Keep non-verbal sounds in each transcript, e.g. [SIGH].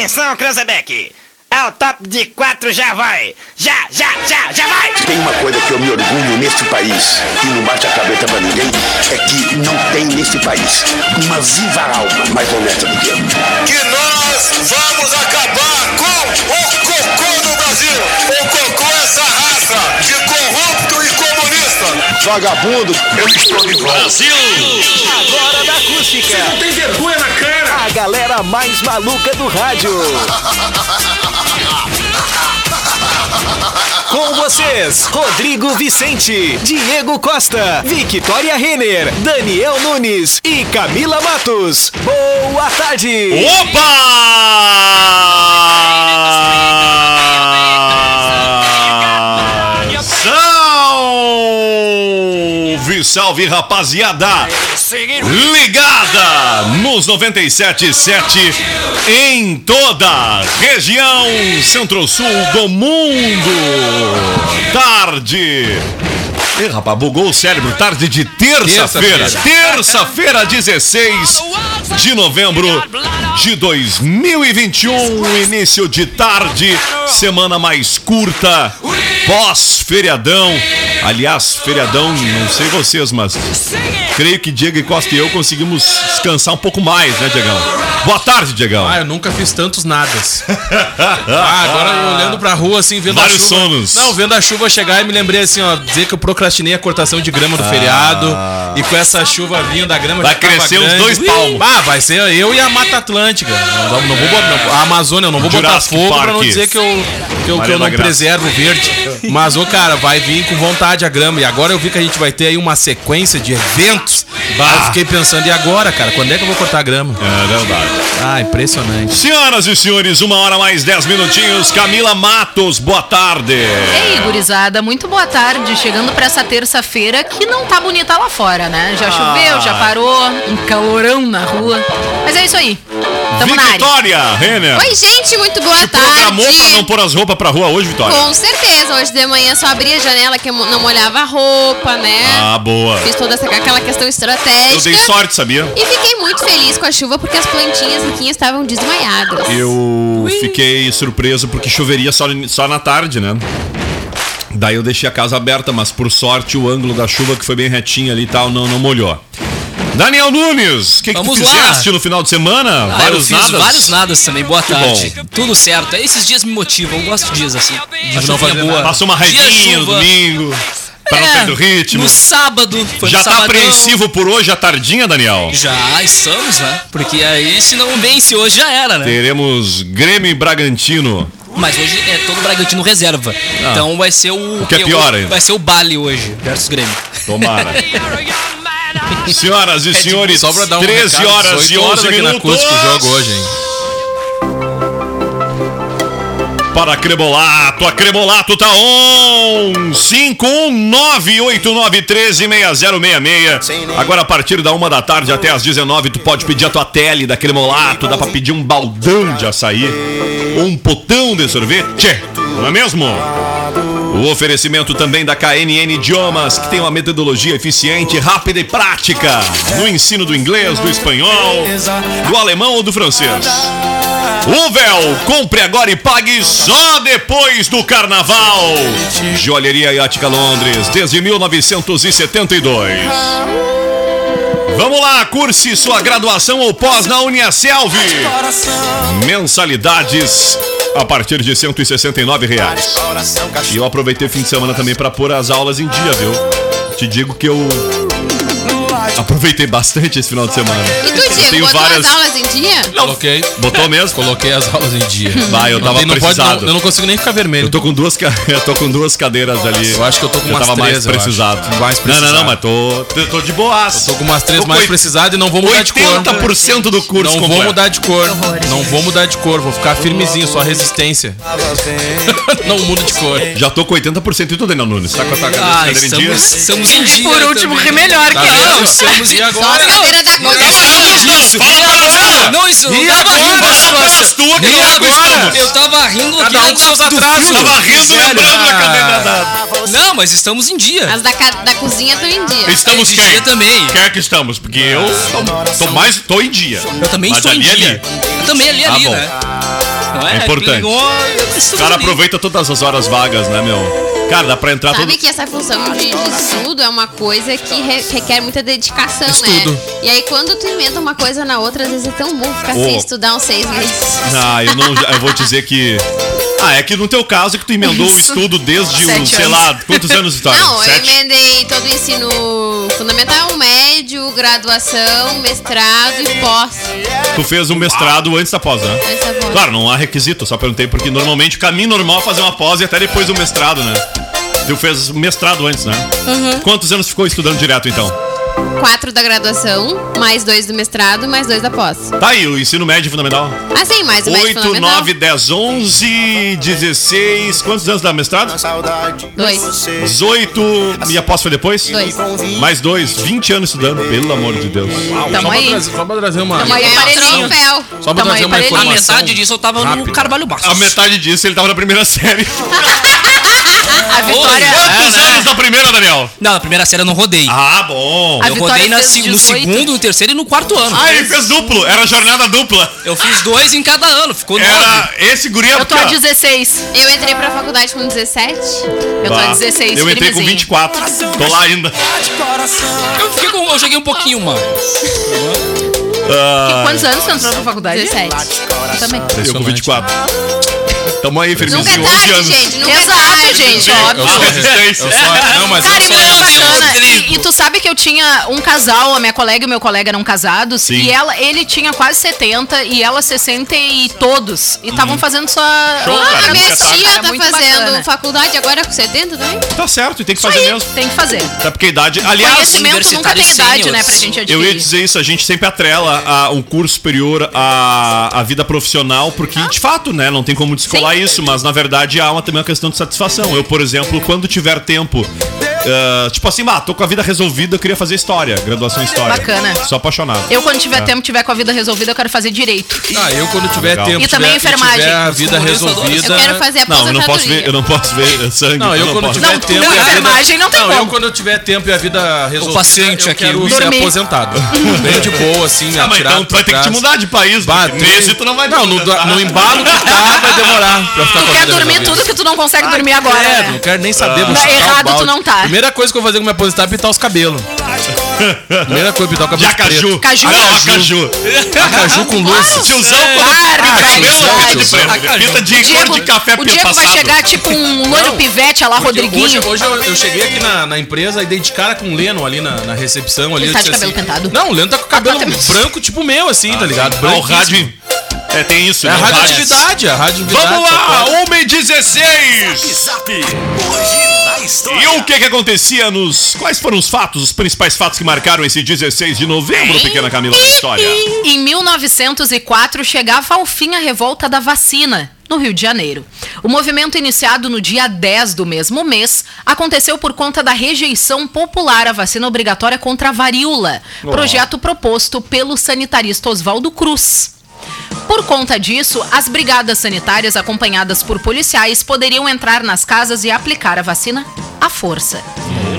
Atenção, Cranzebeck! O top de quatro, já vai! Já, já, já, já vai! Tem uma coisa que eu me orgulho neste país e não bate a cabeça pra ninguém, é que não tem neste país uma viva alma mais honesta do que eu. Que nós vamos acabar com o cocô no Brasil! O cocô é essa raça de corrupto e comunista! Vagabundo, eu estou de volta. Brasil! Agora da acústica. Tem vergonha na cara! A galera mais maluca do rádio. [LAUGHS] Com vocês, Rodrigo Vicente, Diego Costa, Victoria Renner, Daniel Nunes e Camila Matos. Boa tarde! Opa! Salve, salve rapaziada! Ligada nos 97.7 em toda a região centro-sul do mundo. Tarde. Ih, rapaz, bugou o cérebro. Tarde de terça-feira. Terça-feira, 16 de novembro de 2021. Início de tarde, semana mais curta, pós-feriadão. Aliás, feriadão, não sei vocês, mas creio que Diego e Costa e eu conseguimos descansar um pouco mais, né, Diegão? Boa tarde, Diegão. Ah, eu nunca fiz tantos nadas. [LAUGHS] Ah, agora eu olhando pra rua assim, vendo Vários a chuva. sonos. Não, vendo a chuva chegar e me lembrei assim, ó, dizer que eu procrastinei a cortação de grama do feriado. E com essa chuva vindo da grama Ah. Vai crescer uns dois palmos. Ah, vai ser eu e a Mata Atlântica. Não, não, vou botar, não, a Amazônia, eu não vou Jurassic botar fogo pra não Park. dizer que eu, que eu, que eu não Graça. preservo o verde. Mas, ô, cara, vai vir com vontade a grama. E agora eu vi que a gente vai ter aí uma sequência de eventos. Aí eu fiquei pensando, e agora, cara? Quando é que eu vou cortar a grama? É verdade. Ah, impressionante. Senhoras e senhores, uma hora mais dez minutinhos. Camila Matos, boa tarde. Ei, gurizada, muito boa tarde. Chegando pra essa terça-feira que não tá bonita lá fora, né? Já choveu, já parou, um calorão na rua. Mas é isso aí. Tamo. Vitória, Renner. Oi, gente, muito boa Programou tarde. pra não pôr as roupas pra rua hoje, Vitória? Com certeza, hoje de manhã só abri a janela que eu não molhava a roupa, né? Ah, boa. Fiz toda essa, aquela questão estratégica. Eu dei sorte, sabia? E fiquei muito feliz com a chuva porque as plantinhas riquinhas estavam desmaiadas. Eu fiquei surpreso porque choveria só, só na tarde, né? Daí eu deixei a casa aberta, mas por sorte o ângulo da chuva, que foi bem retinho ali e tal, não, não molhou. Daniel Nunes, o que, que tu Vamos lá. fizeste no final de semana? Ah, vários eu nadas? vários nadas também. Boa tarde. Tudo certo. Esses dias me motivam. Eu gosto de dias assim. De não fazer boa. Passou uma reguinha no domingo, pra não É, perder o ritmo. No sábado. Foi Já no tá sabadão. apreensivo por hoje, a tardinha, Daniel? Já estamos, né? Porque aí, se não vence hoje, já era, né? Teremos Grêmio e Bragantino. Mas hoje é todo Bragantino reserva. Então vai ser o. O que é pior ainda. Vai ser o Bale hoje, versus Grêmio. Tomara. [LAUGHS] [LAUGHS] Senhoras e senhores, Só pra dar um 13 recado, horas 18 e 11 aqui na minutos. Acústico o jogo hoje, hein? Para Cremolato, a Cremolato tá on! 51989136066. Agora a partir da uma da tarde até às 19 tu pode pedir a tua tele da Cremolato, dá pra pedir um baldão de açaí ou um potão de sorvete, não é mesmo? O oferecimento também da KNN Idiomas, que tem uma metodologia eficiente, rápida e prática no ensino do inglês, do espanhol, do alemão ou do francês. Uvel, compre agora e pague só depois do carnaval. Joalheria Iática Londres, desde 1972. Vamos lá, curse sua graduação ou pós na Uniaselv. Mensalidades a partir de 169 reais. E eu aproveitei o fim de semana também para pôr as aulas em dia, viu? Te digo que eu aproveitei bastante esse final de semana. E tu, Eu Diego, tenho botou várias- as aulas em dia? Coloquei. Botou [LAUGHS] mesmo? Coloquei as aulas em dia. Vai, eu Não tava não pode- precisado. não- eu não consigo nem ficar vermelho. Eu tô com duas, [LAUGHS] eu tô com duas cadeiras ali. Eu acho que eu tô com eu umas tava mais três, eu precisado. acho. Mais Não, não, precisado. não, mas tô, tô, tô de boas. Tô com umas três Tô mais precisadas e não vou mudar de cor. 80% do curso Não vou completo. mudar de cor. Não vou mudar de cor. Vou ficar firmezinho, só resistência. [LAUGHS] não muda de cor. Já tô com 80% e tudo, Daniel Nunes. Tá com a tua Ah, cadeira em dia? estamos, estamos em E dia. por último, ri melhor Tá que eu. Estamos e Só agora. as cadeiras da cozinha. Isso, Fala e pra agora? você. Não, isso, eu E tava rindo agora? da Fala pelas tuas que E agora? Eu tava rindo Cada aqui um com seus atrasos. Tava rindo, lembrando da cadeira da... Não, mas estamos em dia. As da, da cozinha estão em dia. Estamos quem? dia também. Quem é que estamos? Porque eu tô, tô mais... Tô em dia. Eu também estou em ali é dia. ali. Eu também ali, Tá ali, bom. né? É, É importante. O cara ali. aproveita todas as horas vagas, né, meu? Cara, dá pra entrar todo. Sabe que essa função de, de estudo é uma coisa que re- requer muita dedicação, Estudo. né? E aí quando tu emenda uma coisa na outra, às vezes é tão bom ficar Ô. sem estudar uns seis meses. Ah, eu não. Eu vou dizer que. [LAUGHS] Ah, é que no teu caso é que tu emendou o Isso. estudo desde o, sei lá, quantos anos, Vitória? [LAUGHS] Não, eu Sete? emendei todo o ensino fundamental, médio, graduação, mestrado e pós. Tu fez um mestrado antes da pós, né? Antes da pós. Claro, não há requisito, só perguntei, porque normalmente o caminho normal é fazer uma pós e até depois o mestrado, né? Tu fez mestrado antes, né? Uhum. Quantos anos ficou estudando direto, então? Quatro da graduação, mais dois do mestrado, mais dois da pós. Tá aí, o ensino médio fundamental. Ah, sim, mais o médio 8, fundamental. 9, 10, 11, 16. Quantos anos dá mestrado? Dois. 18. E a pós foi depois? Dois. Mais dois. 20 anos estudando, pelo amor de Deus. Só Tamo pra, aí. trazer, só pra trazer uma. Tamo aí, um troféu. Só pra Tamo aí, trazer uma aparelhinho. A informação. metade disso eu tava no Rápido. Carvalho Bastos. A metade disso ele tava na primeira [LAUGHS] série. [LAUGHS] A Vitória. Quantos anos na primeira, Daniel? Não, na primeira série eu não rodei. Ah, bom. A eu rodei na no 18. segundo, no terceiro e no quarto ano. Ah, ele fez duplo. Era jornada dupla. Eu fiz dois em cada ano, ficou Era nove. esse guri Eu tô a ó. 16. Eu entrei pra faculdade com 17. Eu tô a 16. Eu entrei com firmezinho. 24. Tô lá ainda. Eu, fiquei com, eu cheguei um pouquinho mais. Ah, Quantos anos você entrou pra faculdade? 17. Eu também. eu com 24. Tamo aí, Nunca é firmezinho. 11 tarde, gente. Nunca é Exato, tarde. gente, Eu óbvio. sou, Resistência. eu sou, não, mas Cara, eu e sou, muito Meu Deus, bacana. E, e tu sabe que eu tinha um casal, a minha colega e o meu colega eram casados. Sim. E ela, ele tinha quase 70 e ela 60 e todos. E estavam fazendo só. Show, Ah, cara, A minha é tarde. tia tá muito fazendo bacana. faculdade agora com 70 também? Tá certo, e tem que fazer mesmo. tem que fazer. Até porque a idade. Aliás, Conhecimento nunca tem idade, né, sêniores. pra gente adquirir. eu ia dizer isso, a gente sempre atrela a, um curso superior à, à vida profissional, porque de fato, né, não tem como descolar Sim. isso, mas na verdade há uma, também uma questão de satisfação. Eu, por exemplo, quando tiver tempo, ah, tipo assim, ah, tô com a vida resolvida, eu queria fazer história, graduação em história. Bacana. Sou apaixonado. Eu, quando tiver É. tempo, tiver com a vida resolvida, eu quero fazer direito. Ah, eu quando tiver legal. tempo E também tiver, enfermagem. tiver a vida resolvida. Eu quero fazer Não, eu não posso ver, eu não posso ver [LAUGHS] sangue. Não, eu quando tiver Não, tempo não, e a vida... enfermagem não tem eu como. quando tiver tempo e a vida resolvida, paciente eu aqui, quero o- ser Dormir. aposentado. [LAUGHS] Bem de boa, assim, Ah, atirado então tu vai ter que te mudar de país, tem- nesse tu não vai Não, no, embalo que tá, vai demorar pra ficar com Tu a quer dormir tudo que tu não consegue dormir agora. É, né? não quero nem saber. Não, chutar o errado tu não tá. Primeira coisa que eu vou fazer com me aposentar é pintar os cabelos. Primeira coisa, pintar o cabelo De acaju. preto. Caju. Ah, não, acaju. Acaju com luz. Tiozão, Claro, cabelo verdade. é de preto. Pinta de Diego, cor de café o Diego vai chegar tipo um loiro pivete, a lá Rodriguinho. Hoje, hoje eu, eu cheguei aqui na, na empresa e dei de cara com o Leno ali na, na recepção. Ali, Ele tá de cabelo pintado? Não, o Leno tá com o cabelo Ah, tá, branco tipo meu, assim, tá ligado? Ah, o rádio. É, tem isso, É a né? Rádio. radioatividade, a radioatividade. Vamos lá, pode. 1 e 16 E o que que acontecia nos... Quais foram os fatos, os principais fatos que marcaram esse 16 de novembro, pequena Camila, da história? Em 1904 chegava ao fim a revolta da vacina. No Rio de Janeiro. O movimento iniciado no dia 10 do mesmo mês aconteceu por conta da rejeição popular à vacina obrigatória contra a varíola, projeto proposto pelo sanitarista Oswaldo Cruz. Por conta disso, as brigadas sanitárias acompanhadas por policiais poderiam entrar nas casas e aplicar a vacina à força.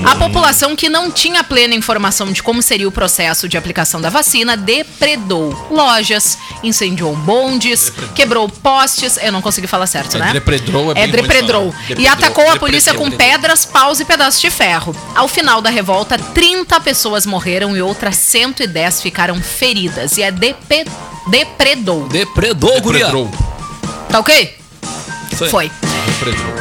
A população que não tinha plena informação de como seria o processo de aplicação da vacina depredou lojas, incendiou bondes, quebrou postes. Eu não consegui falar certo, É, né? depredou, é É depredou. E Depredou, atacou a depredou, polícia com depredou. pedras, paus e pedaços de ferro. Ao final da revolta, 30 pessoas morreram e outras 110 ficaram feridas. E é depe- depredou. Depredou, guria. Depredou. Tá ok? Foi. Foi.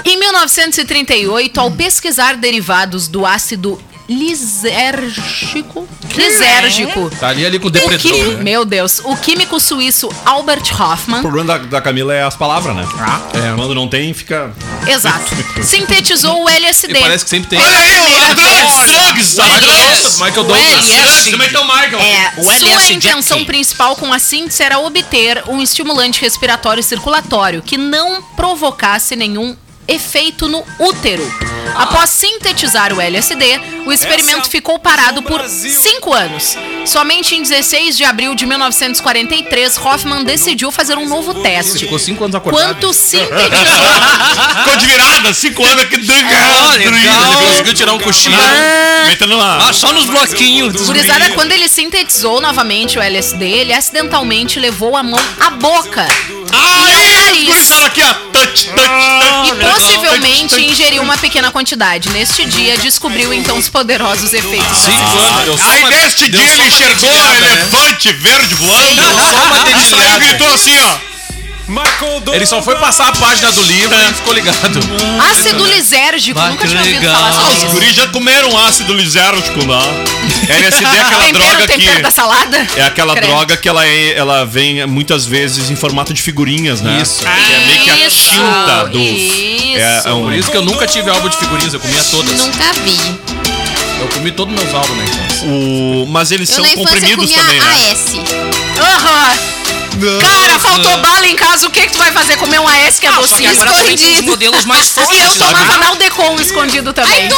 Em 1938, ao pesquisar derivados do ácido lisérgico, lisérgico, Tá ali, ali com o o químico, né? meu Deus, o químico suíço Albert O Hoffman, problema da, da Camila é as palavras, né? É. Quando não tem, fica... exato, [LAUGHS] sintetizou o LSD. E parece que sempre tem. Olha aí, primeira os drugs, drugs, Michael drugs. Douglas. Michael O tem o Michael. É, O sua LS intenção principal com a síntese era obter um estimulante respiratório circulatório que não provocasse nenhum efeito no útero. Após sintetizar o LSD, o experimento ficou parado por cinco anos. Somente em 16 de abril de 1943, Hoffman decidiu fazer um novo teste. Ficou cinco anos acordado. Quanto sintetizou [LAUGHS] Ficou de virada, cinco anos aqui. Ah, legal. Ele conseguiu tirar um cochilo. Metendo lá. Ah, só nos bloquinhos. Gurizada, quando ele sintetizou novamente o LSD, ele acidentalmente levou a mão à boca. Ah, e ao é, nariz. aqui, ó. Touch, touch, Possivelmente ingeriu uma pequena quantidade. Neste dia, descobriu então os poderosos efeitos. Cinco anos. Aí uma- neste dia ele enxergou né? elefante verde voando. Só uma gritou assim, ó. Ele só foi passar a página do livro e ficou ligado. Ácido lisérgico. Nunca que tinha ouvido falar sobre os isso. guris já comeram ácido lisérgico lá. LSD é aquela Tempero, droga tempero da que. salada? É aquela droga que ela, é, ela vem muitas vezes em formato de figurinhas, né? Isso. Que é meio que a tinta do. isso. É, é um- Por isso que eu nunca tive álbum de figurinhas, eu comia todas. Nunca vi. Eu comi todos meus álbuns na infância. o, mas eles Eu são na infância comprimidos comia também, né? AS. Aham. Cara, faltou bala em casa, o que, que tu vai fazer? Comer um AS que é docinho? os escondido. modelos mais E fortes. eu tomava Naldecon escondido também.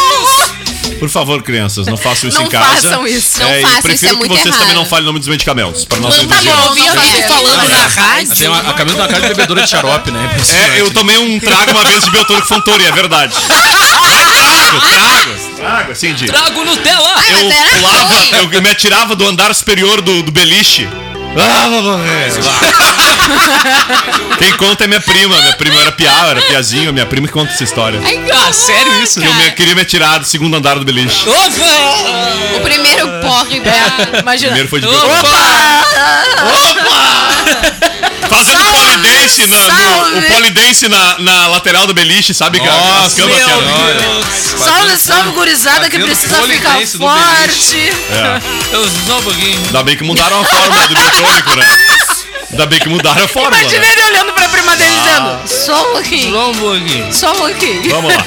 Por favor, crianças, não façam isso Não em casa. façam isso. Não É, e façam, prefiro isso é que muito vocês errado. também não falem o nome dos medicamentos, para nós Tá não bom, exigirmos. eu Não, eu falando na rádio. Tem uma, a Camila uma cara de bebedora de xarope, né? É, eu tomei um trago uma vez de Beltrônico Fontoura, é verdade. trago, trago, trago, assim, de... Trago Nutella. Ai, Eu mas era pulava, eu me atirava do andar superior do, do beliche. Ah, vou morrer. [LAUGHS] Quem conta é minha prima. Minha prima era piá, era piazinho. Minha prima que conta essa história. Ah, sério isso? Que eu me- queria me atirar do segundo andar do beliche. Opa! O primeiro porre da... Imagina. Primeiro foi de Opa! Salve, polidense na, no, o polidense na, na lateral do beliche, sabe? que as Nossa, camas que eram-. Salve, salve, gurizada que precisa ficar forte. É. Eu só um pouquinho. Ainda bem que mudaram a fórmula do biotônico, né? [LAUGHS] Ainda bem que mudaram a fórmula. Imagina Né? ele olhando pra prima dele Ah. dizendo: Só um pouquinho, Só um pouquinho. só um pouquinho. Vamos lá.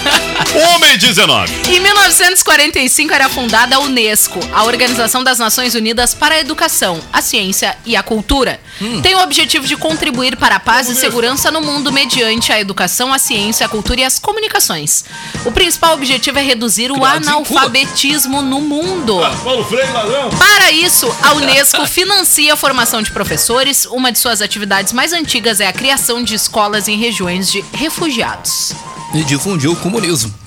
[LAUGHS] Homem 19. Em 1945 era fundada a Unesco, a Organização das Nações Unidas para a Educação, a Ciência e a Cultura. Tem o objetivo de contribuir para a paz e segurança no mundo mediante a educação, a ciência, a cultura e as comunicações. O principal objetivo é reduzir o Cuba. analfabetismo no mundo. Paulo Freire, ladrão. Para isso, a Unesco financia a formação de professores. Uma de suas atividades mais antigas é a criação de escolas em regiões de refugiados. E difundiu o comunismo.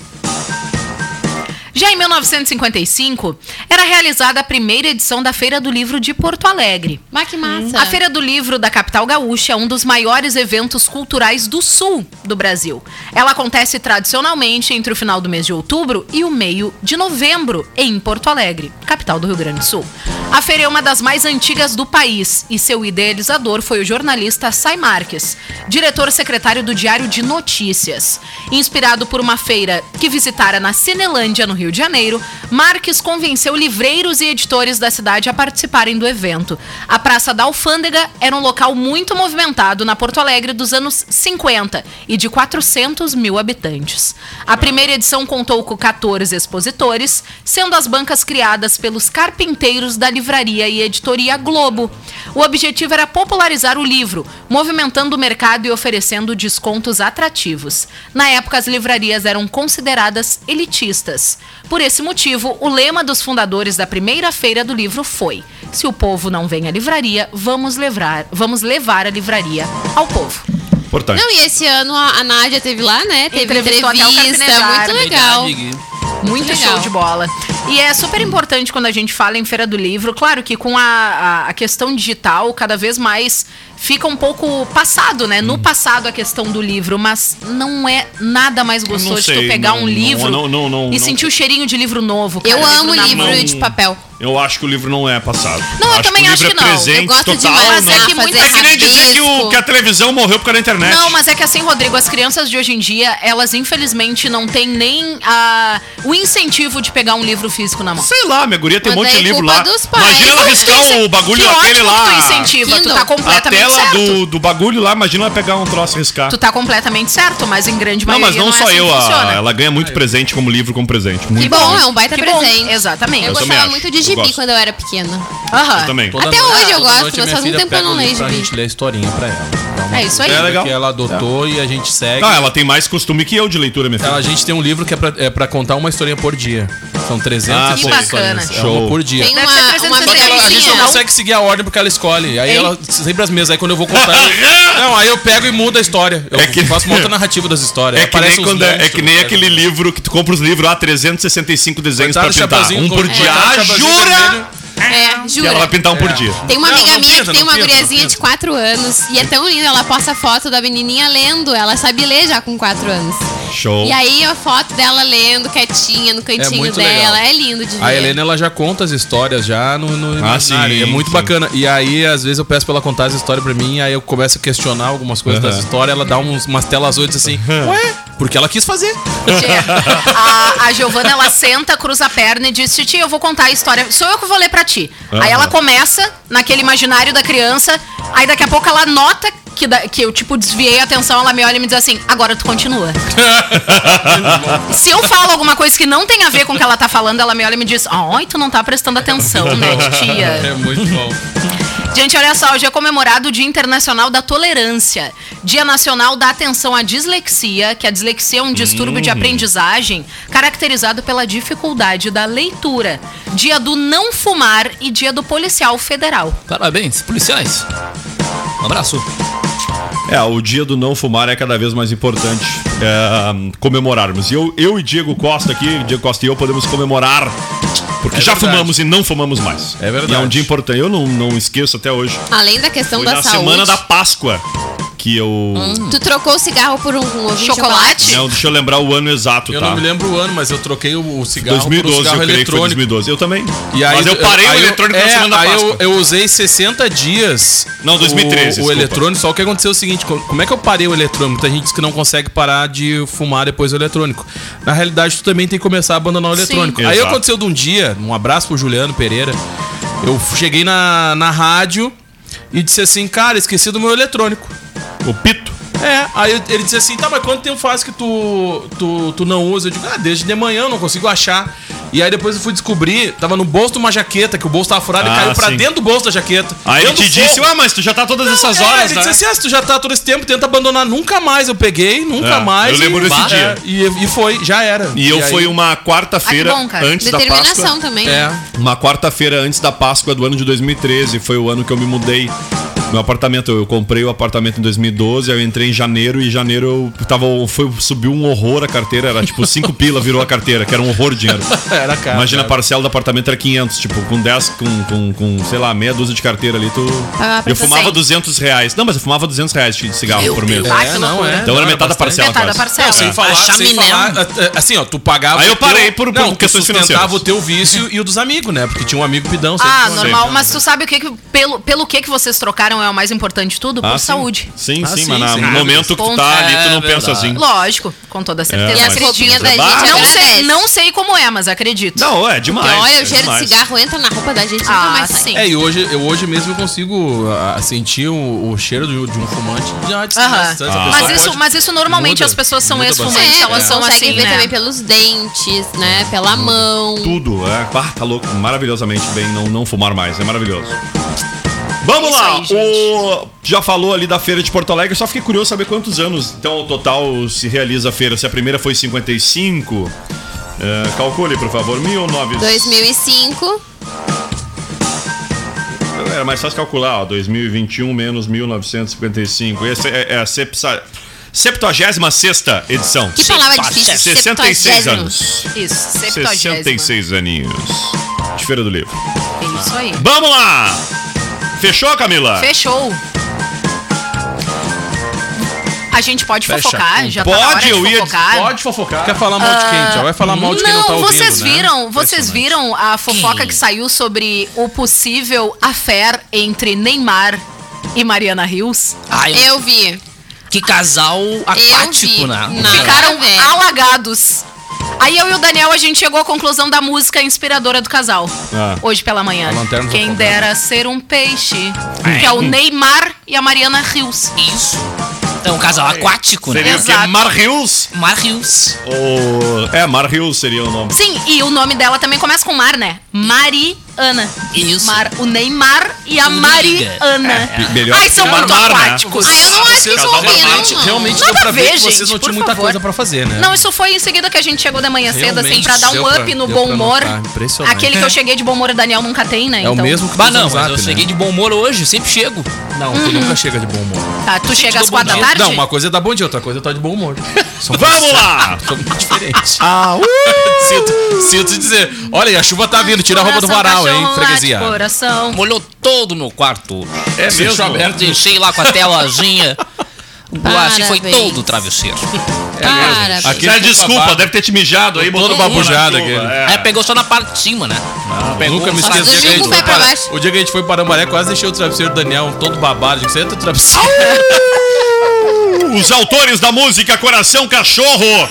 Já em 1955, era realizada a primeira edição da Feira do Livro de Porto Alegre. Mas que massa. A Feira do Livro da capital gaúcha é um dos maiores eventos culturais do sul do Brasil. Ela acontece tradicionalmente entre o final do mês de outubro e o meio de novembro em Porto Alegre, capital do Rio Grande do Sul. A feira é uma das mais antigas do país e seu idealizador foi o jornalista Sai Marques, diretor-secretário do Diário de Notícias. Inspirado por uma feira que visitara na Cinelândia, no Rio de Janeiro, Marques convenceu livreiros e editores da cidade a participarem do evento. A Praça da Alfândega era um local muito movimentado na Porto Alegre dos anos 50 e de 400 mil habitantes. A primeira edição contou com 14 expositores, sendo as bancas criadas pelos carpinteiros da livraria e editoria Globo. O objetivo era popularizar o livro, movimentando o mercado e oferecendo descontos atrativos. Na época, as livrarias eram consideradas elitistas. Por esse motivo, o lema dos fundadores da primeira feira do livro foi: Se o povo não vem à livraria, vamos levar, vamos levar a livraria ao povo. Importante. Não, e esse ano a, a Nádia teve lá, né? Teve Entrevistou até o entrevista, muito legal. Muito legal. show de bola. E é super importante quando a gente fala em Feira do Livro. Claro que com a, a, a questão digital, cada vez mais fica um pouco passado, né? Hum. No passado a questão do livro, mas não é nada mais gostoso de tu sei, pegar não- um livro não- não- não- e não- sentir o cheirinho de livro novo. cara, Eu amo livro mão. de papel. Eu acho que o livro não é passado. Não, eu acho também que o acho livro que é não. presente Eu gosto de total. amassar, não. é que muita- fazer É que nem dizer que, o- que a televisão morreu por causa da internet. Não, mas é que assim, Rodrigo, as crianças de hoje em dia, elas infelizmente não têm nem a, o incentivo de pegar um livro físico na mão. Sei lá, minha guria tem um Mas monte de livro lá. dos pais. Imagina ela riscar o bagulho que aquele lá. que tu incentiva, tu tá A completamente tela certo. do, do bagulho lá, imagina ela pegar um troço e riscar. Tu tá completamente certo, mas em grande Não, maioria mas não, é só assim eu. que a- ela ganha muito presente como livro como presente. Que Muito. bom, é um baita Que bom, presente. exatamente. Eu Eu também gostava acho, muito de eu gibi gosto. quando eu era pequena. Aham. Eu também. Toda Até noite- hoje eu gosto, mas faz um tempo que eu não leio gibi. gente ler a historinha pra ela. Uma É isso aí. É legal. Que ela adotou e a gente segue. Não, ela tem mais costume que eu de leitura, minha filha. Ela- a gente tem um livro que é pra, é pra contar uma historinha por dia. São 300 Ah, e que poucas. É Show. uma por dia. Tem uma, uma 360 Só que ela- a gente não consegue seguir a ordem porque ela escolhe. Aí Ei. ela sempre as mesmas. Aí quando eu vou contar. [LAUGHS] eu- não, aí eu pego e mudo a história. Eu É que- faço uma outra narrativa das histórias. É que, nem quando é, é que nem aquele livro que tu compra os livros lá, 365 desenhos Coitado pra pintar. Um por dia. Ah, jura? É, Que jura. ela vai pintar um por dia. Tem uma Não, amiga não minha pinta, que tem uma pinta, guriazinha de pinta. 4 anos e é tão linda, ela posta foto da menininha lendo, ela sabe ler já com 4 anos. Show. E aí a foto dela lendo quietinha no cantinho muito dela, legal. é lindo de ver. A Helena, ela já conta as histórias já no, no Ah, imaginário, sim, É muito sim. bacana. E aí, às vezes, eu peço pra ela contar as histórias pra mim, aí eu começo a questionar algumas coisas das histórias, ela dá uns, umas telas azuis assim, ué, porque ela quis fazer. [LAUGHS] A, a Giovana, ela senta, cruza a perna e diz: Titi, eu vou contar a história. Sou eu que vou ler pra ti. Aí ela começa naquele imaginário da criança, aí daqui a pouco ela nota que, da- que eu, tipo, desviei a atenção, ela me olha e me diz assim: agora tu continua. [LAUGHS] Se eu falo alguma coisa que não tem a ver com o que ela tá falando, ela me olha e me diz: ai, tu não tá prestando atenção, né, tia? [LAUGHS] É muito bom. Gente, olha só, hoje é comemorado o Dia Internacional da Tolerância, Dia Nacional da Atenção à Dislexia, que a dislexia é um distúrbio de aprendizagem caracterizado pela dificuldade da leitura, Dia do Não Fumar e Dia do Policial Federal. Parabéns, policiais. Um abraço. É, o dia do não fumar é cada vez mais importante é, comemorarmos. E eu, eu e Diego Costa aqui, Diego Costa e eu podemos comemorar. Porque É já verdade. fumamos e não fumamos mais. É verdade. E é um dia importante. Eu não, não esqueço até hoje. Além da questão Foi da na saúde. semana da Páscoa que eu. Tu trocou o cigarro por um, um Chocolate? Não, deixa eu lembrar o ano exato, Eu tá? não me lembro o ano, mas eu troquei o, o cigarro 2012, por um eu cigarro creio que foi eletrônico. 2012. Eu também. E aí, Mas eu parei o eletrônico é, na semana aí Páscoa. eu, eu usei 60 dias. Não, 2013, O, o eletrônico, só que aconteceu o seguinte: co- como é que eu parei o eletrônico? Muita gente diz que não consegue parar de fumar depois do eletrônico. Na realidade, tu também tem que começar a abandonar o Sim. eletrônico. Aí Exato. aconteceu de um dia, um abraço pro Juliano Pereira. Eu cheguei na, na rádio e disse assim, cara, esqueci do meu eletrônico. O Pito. É, aí ele disse assim, tá, mas quanto tempo faz que tu, tu, tu não usa? Eu digo, ah, desde de manhã eu não consigo achar. E aí depois eu fui descobrir, tava no bolso de uma jaqueta, que o bolso tava furado Ah, e caiu pra sim. dentro do bolso da jaqueta. Aí ele te disse, ué, mas tu já tá todas essas É, horas, ele né? disse assim, ah, se tu já tá todo esse tempo, tenta abandonar. Nunca mais eu peguei, nunca É, mais. eu lembro e, desse é, dia. E, e foi, já era. E eu aí- fui uma quarta-feira Ah, antes da Determinação Páscoa. também. É. né? Uma quarta-feira antes da Páscoa do ano de 2013. Foi o ano que eu me mudei. Meu apartamento, eu comprei o apartamento em 2012, aí eu entrei em janeiro e em janeiro eu tava. Foi, subiu um horror a carteira, era tipo 5 pila virou a carteira, que era um horror de dinheiro. [LAUGHS] Era caro. Imagina a cara. parcela do apartamento era 500, tipo, com 10, com, com, com, sei lá, meia dúzia de carteira ali, tu. Ah, eu fumava cem. 200 reais. Não, mas eu fumava 200 reais de cigarro por mês. Ah, que É, não, é. Então era Não, metade da parcela. Metade da parcela. Não, sem falar, A sem falar, eh, assim, ó, tu pagava. Aí eu parei por- por não, tu questões sustentava financeiras. o teu vício e o dos amigos, né? Porque tinha um amigo pidão. Ah, tinha normal, mas tu sabe o que, que pelo, pelo que, que vocês trocaram é o mais importante de tudo? Por Ah, sim. saúde. Sim, Ah, sim, sim, mas no momento que tu tá ali, tu É não pensa assim. Lógico, com toda certeza. É, E as roupinhas da gente Bah, Não sei, não sei como é, mas acredito. Não, é demais. Porque olha, é o cheiro demais. de cigarro entra na roupa da gente e Ah, mais sim. É, e hoje, eu hoje mesmo eu consigo ah, sentir o, o cheiro de, de um fumante de uma distância. Aham. A pessoa Mas, isso, mas isso normalmente muda, as pessoas são ex-fumantes, elas É, são assim, ver né? também pelos dentes, né? Pela mão. Tudo, é. Ah, tá louco. Maravilhosamente bem não, não fumar mais. É maravilhoso. Vamos Isso lá, aí, o já falou ali da feira de Porto Alegre, só fiquei curioso saber quantos anos então ao total se realiza a feira. Se a primeira foi 55, é, calcule por favor, 1900. 2005. Era mais fácil calcular, ó, 2021 menos 1955. Essa é, é a sepsa, 76 edição. Que palavra difícil. 66 septuagésimo. anos. Isso, 70 66 aninhos. De Feira do Livro. Isso aí. Vamos lá! Fechou, Camila? Fechou. A gente pode Fecha. fofocar? Já Pode, tá na hora de eu ia- fofocar? Pode fofocar. Quer falar mal de quem? Já vai falar mal de quem não, não, tá ouvindo, vocês né? viram, vocês Impressionante. viram a fofoca Quem? que saiu sobre o possível affair entre Neymar e Mariana Rios? Ai, Eu vi. que casal aquático, né? Não. Ficaram alagados. Aí eu e o Daniel, a gente chegou à conclusão da música inspiradora do casal. Ah. Hoje pela manhã. A Lanterna dos Quem dera ser um peixe. Que é o Neymar e a Mariana Rios. Isso. É um casal aquático, Seria né? o quê? Mar Hills? Mar Rios. Ou... É, Mar Hills seria o nome. Sim, e o nome dela também começa com Mar, né? Mariana. Isso. Mar, o Neymar e a liga. Mariana. É. Melhor Ai, são muito Mar, né? aquáticos. Ah, eu não acho que realmente, não. realmente Nada deu pra ver que vocês gente, não tinham muita coisa pra fazer, né? Não, isso foi em seguida que a gente chegou da manhã cedo, assim, Realmente pra dar um deu pra- up no bom humor. impressionante. Aquele que eu cheguei de bom humor, o Daniel nunca tem, né? É o mesmo que Bah, não, mas eu né? cheguei de bom humor hoje, sempre chego. Não, tu nunca chega de bom humor. Tá, tu chega às quatro da tarde? Não, uma coisa é dar bom dia, outra coisa é estar de bom humor. Vamos lá! [LAUGHS] São muito diferentes. Ah, uh! Sinto, sinto dizer, olha, a chuva tá vindo, tira a roupa do varal, hein, freguesia. Coração. Molhou todo meu quarto. É mesmo? aberto, Deixei lá com a telazinha. [LAUGHS] Assim foi Parabéns. todo o travesseiro. Parabéns. Aqui Já é desculpa, babado. deve ter te mijado aí, Todo botou aquele. é. Aí pegou só na parte de cima, né? Pegou Nunca me só- esqueci. Mas O dia, que a gente o pra para- baixo. o dia que a gente foi para Ambaré, quase deixei o travesseiro do Daniel todo babado. Digo, você entra o travesseiro. [LAUGHS] [LAUGHS] Os autores da música Coração Cachorro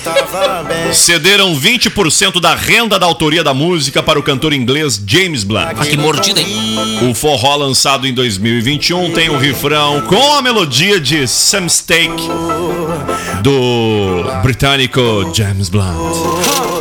cederam 20% da renda da autoria da música para o cantor inglês James Blunt. Ah, que mordida, hein? O forró lançado em 2021 tem o refrão com a melodia de Some Steak do britânico James Blunt.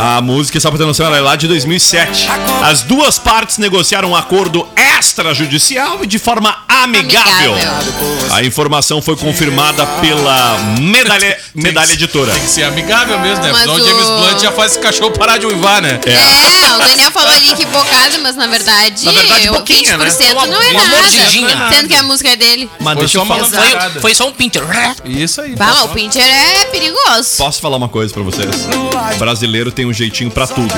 A música, só pra ter noção, ela é lá de 2007. As duas partes negociaram um acordo extrajudicial e de forma amigável. Amigável. A informação foi confirmada pela Medalha, medalha Editora. Tem que ser amigável mesmo, né? Mas Senão o o- James Blunt já faz esse cachorro parar de uivar, né? É, o Daniel falou ali que bocada, mas na verdade, Na verdade, eu- boquinha, né? 20% Uma- não é uma nada. mordidinha. Sendo que a música é dele. Mas Foi deixa eu uma falar. Foi, foi só um pincher. Isso aí. Bah, o Pinter é perigoso. Posso falar uma coisa pra vocês? Brasileiro tem um jeitinho pra tudo.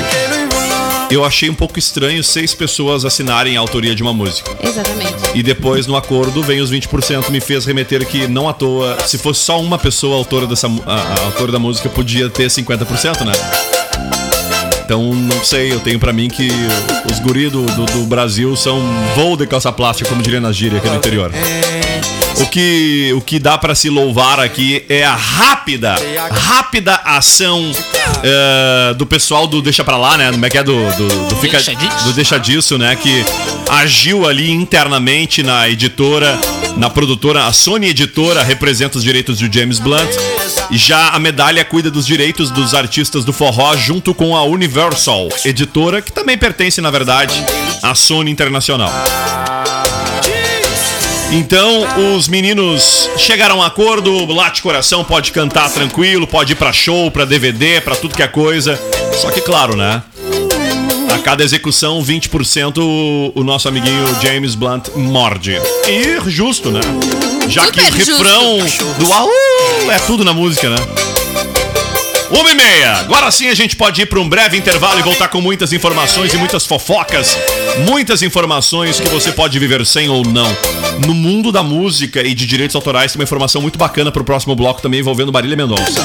Eu achei um pouco estranho seis pessoas assinarem a autoria de uma música. Exatamente. E depois, no acordo, vem os 20%. Me fez remeter que, não à toa, se fosse só uma pessoa autora, dessa, a, a autora da música, podia ter 50%, né? Então, não sei, eu tenho pra mim que os guris do, do, do Brasil são voo de calça plástica, como diria na gíria aqui no interior. O que, o que dá pra se louvar aqui é a rápida, rápida ação eh, do pessoal do Deixa Pra Lá, né? Como é que é? Do, do, do, fica, Deixa Disso? do Deixa Disso, né? Que agiu ali internamente na editora, na produtora. A Sony Editora representa os direitos do James Blunt. E já a medalha cuida dos direitos dos artistas do forró junto com a Universal Editora, que também pertence, na verdade, à Sony Internacional. Então, os meninos chegaram a um acordo, Late Coração pode cantar tranquilo, pode ir pra show, pra DVD, pra tudo que é coisa. Só que, claro, né? A cada execução, 20% o, o nosso amiguinho James Blunt morde. E justo, né? Já que o Super justo. refrão do Aú é tudo na música, né? Uma e meia. Agora sim a gente pode ir para um breve intervalo e voltar com muitas informações e muitas fofocas. Muitas informações que você pode viver sem ou não. No mundo da música e de direitos autorais tem uma informação muito bacana para o próximo bloco também envolvendo Marília Mendonça.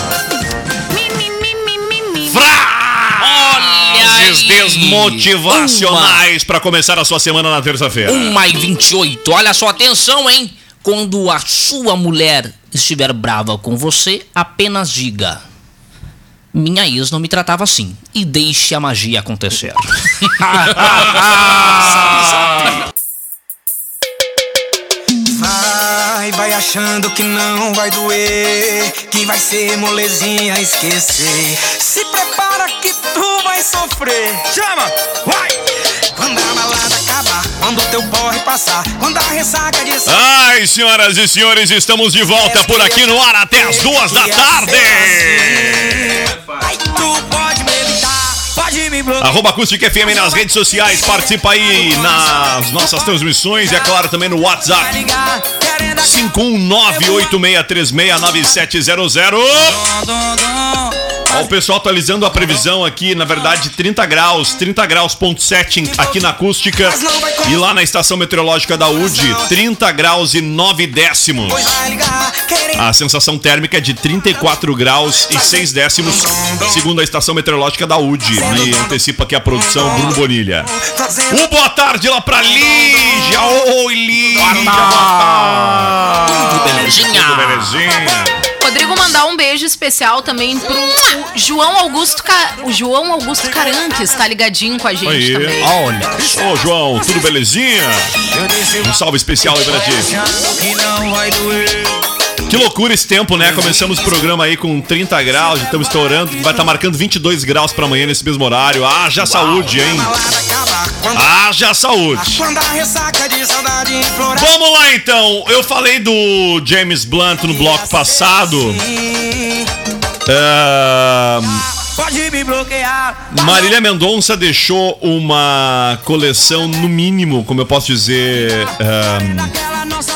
Frases desmotivacionais para começar a sua semana na terça-feira. 1 e 28. Olha só, atenção, hein? Quando a sua mulher estiver brava com você, apenas diga. Minha ex não me tratava assim. E deixe a magia acontecer. Vai, vai achando que não vai doer, que vai ser molezinha esquecer. Se prepara que tu vai sofrer. Chama, vai! Quando a balada acabar, quando o teu porre passar, quando a ressaca de Ai, senhoras e senhores, estamos de volta por aqui no ar até as duas da tarde. Ai, tu pode me evitar, pode me bloquear. Arroba Acústica FM nas redes sociais, participa aí nas nossas transmissões e é claro também no WhatsApp Ligar, querendo 51986369700. Ó, o pessoal atualizando a previsão aqui, na verdade, 30 graus, 30 graus ponto 7 em- aqui na acústica. E lá na estação meteorológica da UD, 30 graus e 9 décimos. A sensação térmica é de 34 graus e 6 décimos, segundo a estação meteorológica da UD. Me antecipa aqui a produção Bruno Bonilha. Um boa tarde lá pra Lígia. Oi, Lígia. Boa tarde. Tudo belezinha? Tudo belezinha? Rodrigo mandar um beijo especial também pro o João Augusto Ca... o João Augusto Caranques, tá ligadinho com a gente Aí. também. Olha. Ô, João, tudo belezinha? Um salve especial aí pra ti. que loucura esse tempo, né? Começamos o programa aí com 30 graus, estamos estourando. Vai estar marcando 22 graus pra amanhã nesse mesmo horário. Ah, já saúde, hein? Quando, Haja saúde. quando a ressaca de saudade implorar. Vamos lá então. Eu falei do James Blunt no bloco passado. Ahn, Pode me bloquear. Marília Mendonça deixou uma coleção, no mínimo, como eu posso dizer. nossa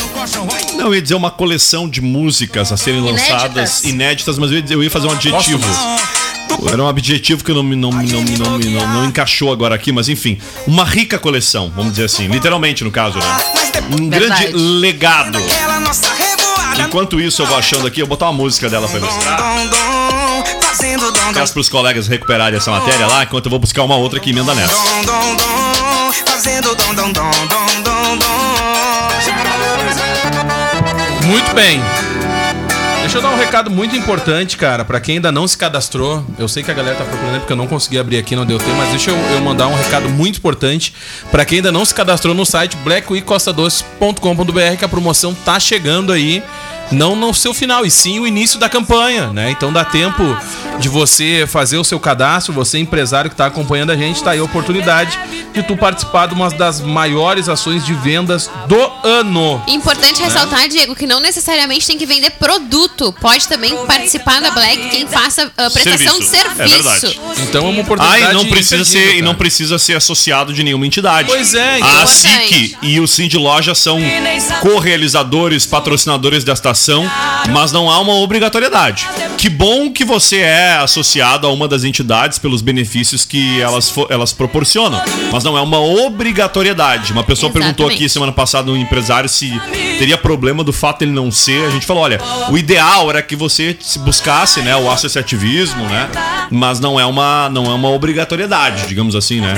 no colchão vai. não, eu ia dizer uma coleção de músicas a serem lançadas, inéditas, mas eu ia, dizer- eu ia fazer um adjetivo. Era um adjetivo que não, me- não, me- não, não, não, não encaixou agora aqui, mas enfim. Uma rica coleção, vamos dizer assim. Literalmente, no caso, né? Depois Um Verdade. grande legado. Enquanto isso, eu vou achando aqui, eu vou botar uma música dela pra ilustrar. Peço pros colegas recuperarem essa matéria lá, enquanto eu vou buscar uma outra que emenda nessa. Muito bem. Deixa eu dar um recado muito importante, cara, pra quem ainda não se cadastrou. Eu sei que a galera tá procurando porque eu não consegui abrir aqui, não deu tempo, mas deixa eu, eu mandar um recado muito importante pra quem ainda não se cadastrou no site blackweekcostadoce.com.br que a promoção tá chegando aí. Não no seu final, e sim o início da campanha, né? Então dá tempo de você fazer o seu cadastro, você empresário que tá acompanhando a gente, tá aí a oportunidade de tu participar de uma das maiores ações de vendas do ano. Importante ressaltar, Diego, que não necessariamente tem que vender produto. Pode também participar da Black quem faça ah, prestação de Serviço. É serviço. verdade. Então é uma Ah, oportunidade e não precisa ser e não precisa ser associado de nenhuma entidade. Pois é, então- a SIC e o Sim de Loja são co-realizadores, patrocinadores desta ação, mas não há uma obrigatoriedade. Que bom que você é associado a uma das entidades pelos benefícios que elas, elas proporcionam, mas não é uma obrigatoriedade. Uma pessoa perguntou Exatamente. aqui semana passada um empresário se teria problema do fato ele não ser. A gente falou, olha, o ideal era que você se buscasse, né, o associativismo, né? Mas não é uma não é uma obrigatoriedade, digamos assim, né?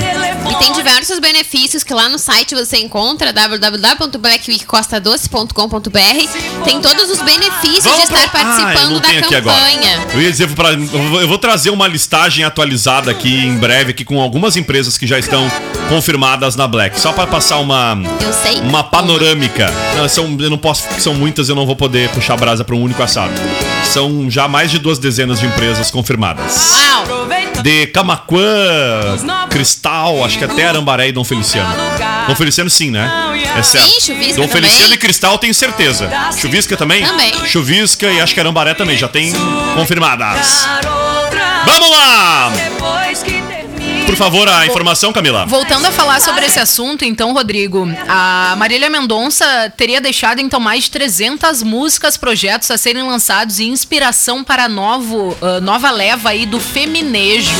E tem diversos benefícios que lá no site você encontra, www.blackweekcostadoce.com.br. Tem todos os benefícios de estar pra- Ah, participando não da campanha. Eu ia dizer pra, eu vou- trazer uma listagem atualizada aqui em breve aqui com algumas empresas que já estão confirmadas na Black, só para passar uma uma panorâmica. Não, são, eu não posso, são muitas, eu não vou poder puxar a brasa para um único assado. São já mais de duas dezenas de empresas confirmadas. Uau! De Camaquã, Cristal, acho que até Arambaré e Dom Feliciano. Dom Feliciano sim, né? É certo. Sim, Chuvisca Dom também. Feliciano e Cristal tenho certeza. Chuvisca também? Também. Chuvisca e acho que Arambaré também, já tem confirmadas. Vamos lá! Por favor, a informação, Camila. Voltando a falar sobre esse assunto, então, Rodrigo, a Marília Mendonça teria deixado então mais de 300 músicas, projetos a serem lançados e inspiração para novo, ah, nova leva aí do feminejo,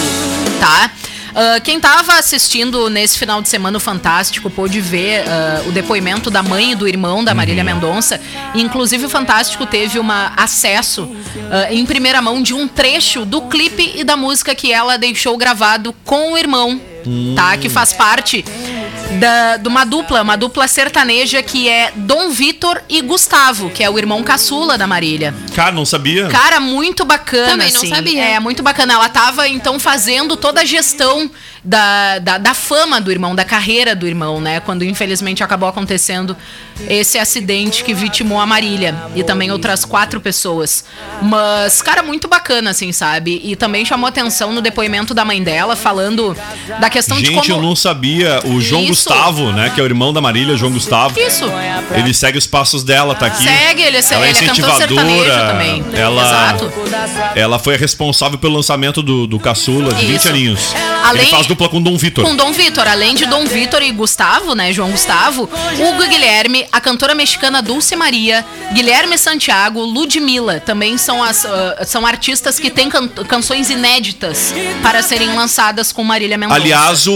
tá? Ah, quem estava assistindo nesse final de semana o Fantástico pôde ver ah, o depoimento da mãe e do irmão da Marília Mendonça. Inclusive, o Fantástico teve uma acesso ah, em primeira mão de um trecho do clipe e da música que ela deixou gravado com o irmão, tá? Que faz parte da, de uma dupla, uma dupla sertaneja que é Dom Vitor e Gustavo, que é o irmão caçula da Marília. Cara, não sabia? Cara, muito bacana, Também não assim. sabia. É, muito bacana. Ela tava, então, fazendo toda a gestão da, da, da fama do irmão, da carreira do irmão, né? Quando, infelizmente, acabou acontecendo esse acidente que vitimou a Marília e também outras quatro pessoas. Mas, cara, muito bacana, assim, sabe? E também chamou atenção no depoimento da mãe dela, falando da questão de Gente, como... eu não sabia. O João Isso. Gustavo, né? Que é o irmão da Marília, João Gustavo. Isso. Ele segue os passos dela, tá aqui. Segue, ele, ela é ele é incentivadora. também. Ela, Exato. ela foi a responsável pelo lançamento do, do Caçula, de 20 Isso. aninhos. Além- dupla com Dom Vitor. Com Dom Vitor, além de Dom Vitor e Gustavo, né, João Gustavo, Hugo Guilherme, a cantora mexicana Dulce Maria, Guilherme Santiago, Ludmilla, também são, as, ah, são artistas que têm can- canções inéditas para serem lançadas com Marília Mendonça. Aliás, o,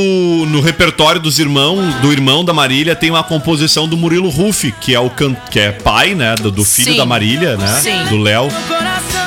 no repertório dos irmãos, do irmão da Marília, tem uma composição do Murilo Ruff, que é o que é pai, né, do, do filho Sim. da Marília, né, Sim. do Léo.